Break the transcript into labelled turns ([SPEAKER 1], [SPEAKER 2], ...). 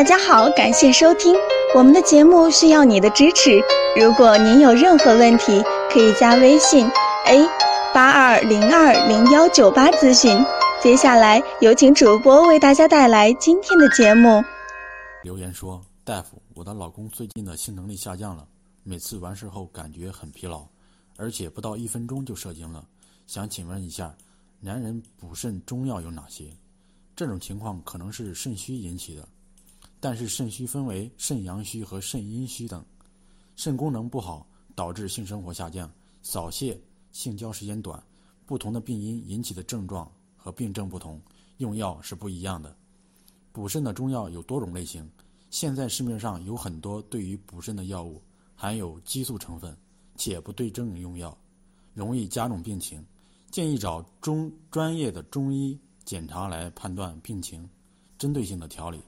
[SPEAKER 1] 大家好，感谢收听我们的节目，需要你的支持。如果您有任何问题，可以加微信 a 八二零二零幺九八咨询。接下来有请主播为大家带来今天的节目。
[SPEAKER 2] 留言说：“大夫，我的老公最近的性能力下降了，每次完事后感觉很疲劳，而且不到一分钟就射精了。想请问一下，男人补肾中药有哪些？这种情况可能是肾虚引起的。”但是肾虚分为肾阳虚和肾阴虚等，肾功能不好导致性生活下降、早泄、性交时间短，不同的病因引起的症状和病症不同，用药是不一样的。补肾的中药有多种类型，现在市面上有很多对于补肾的药物含有激素成分，且不对症用药，容易加重病情，建议找中专业的中医检查来判断病情，针对性的调理。